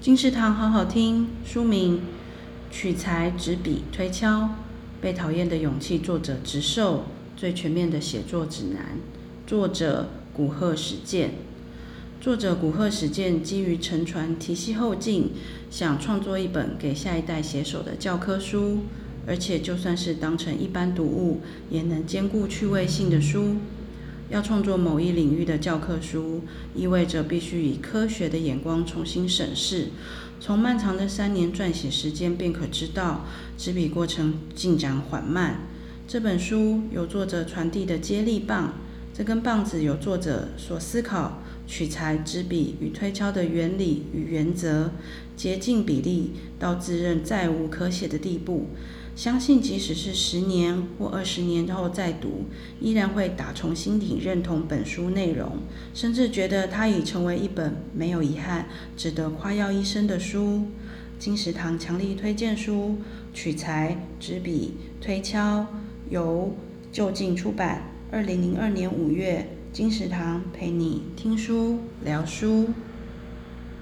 金石堂好好听，书名《取材、执笔、推敲：被讨厌的勇气》，作者直受，最全面的写作指南。作者古贺史健。作者古贺史健基于承传体系后进，想创作一本给下一代写手的教科书，而且就算是当成一般读物，也能兼顾趣味性的书。要创作某一领域的教科书，意味着必须以科学的眼光重新审视。从漫长的三年撰写时间便可知道，执笔过程进展缓慢。这本书有作者传递的接力棒，这根棒子有作者所思考取材、执笔与推敲的原理与原则，竭尽比例到自认再无可写的地步。相信，即使是十年或二十年后再读，依然会打从心底认同本书内容，甚至觉得它已成为一本没有遗憾、值得夸耀一生的书。金石堂强力推荐书，取材、执笔、推敲，由就近出版，二零零二年五月。金石堂陪你听书聊书。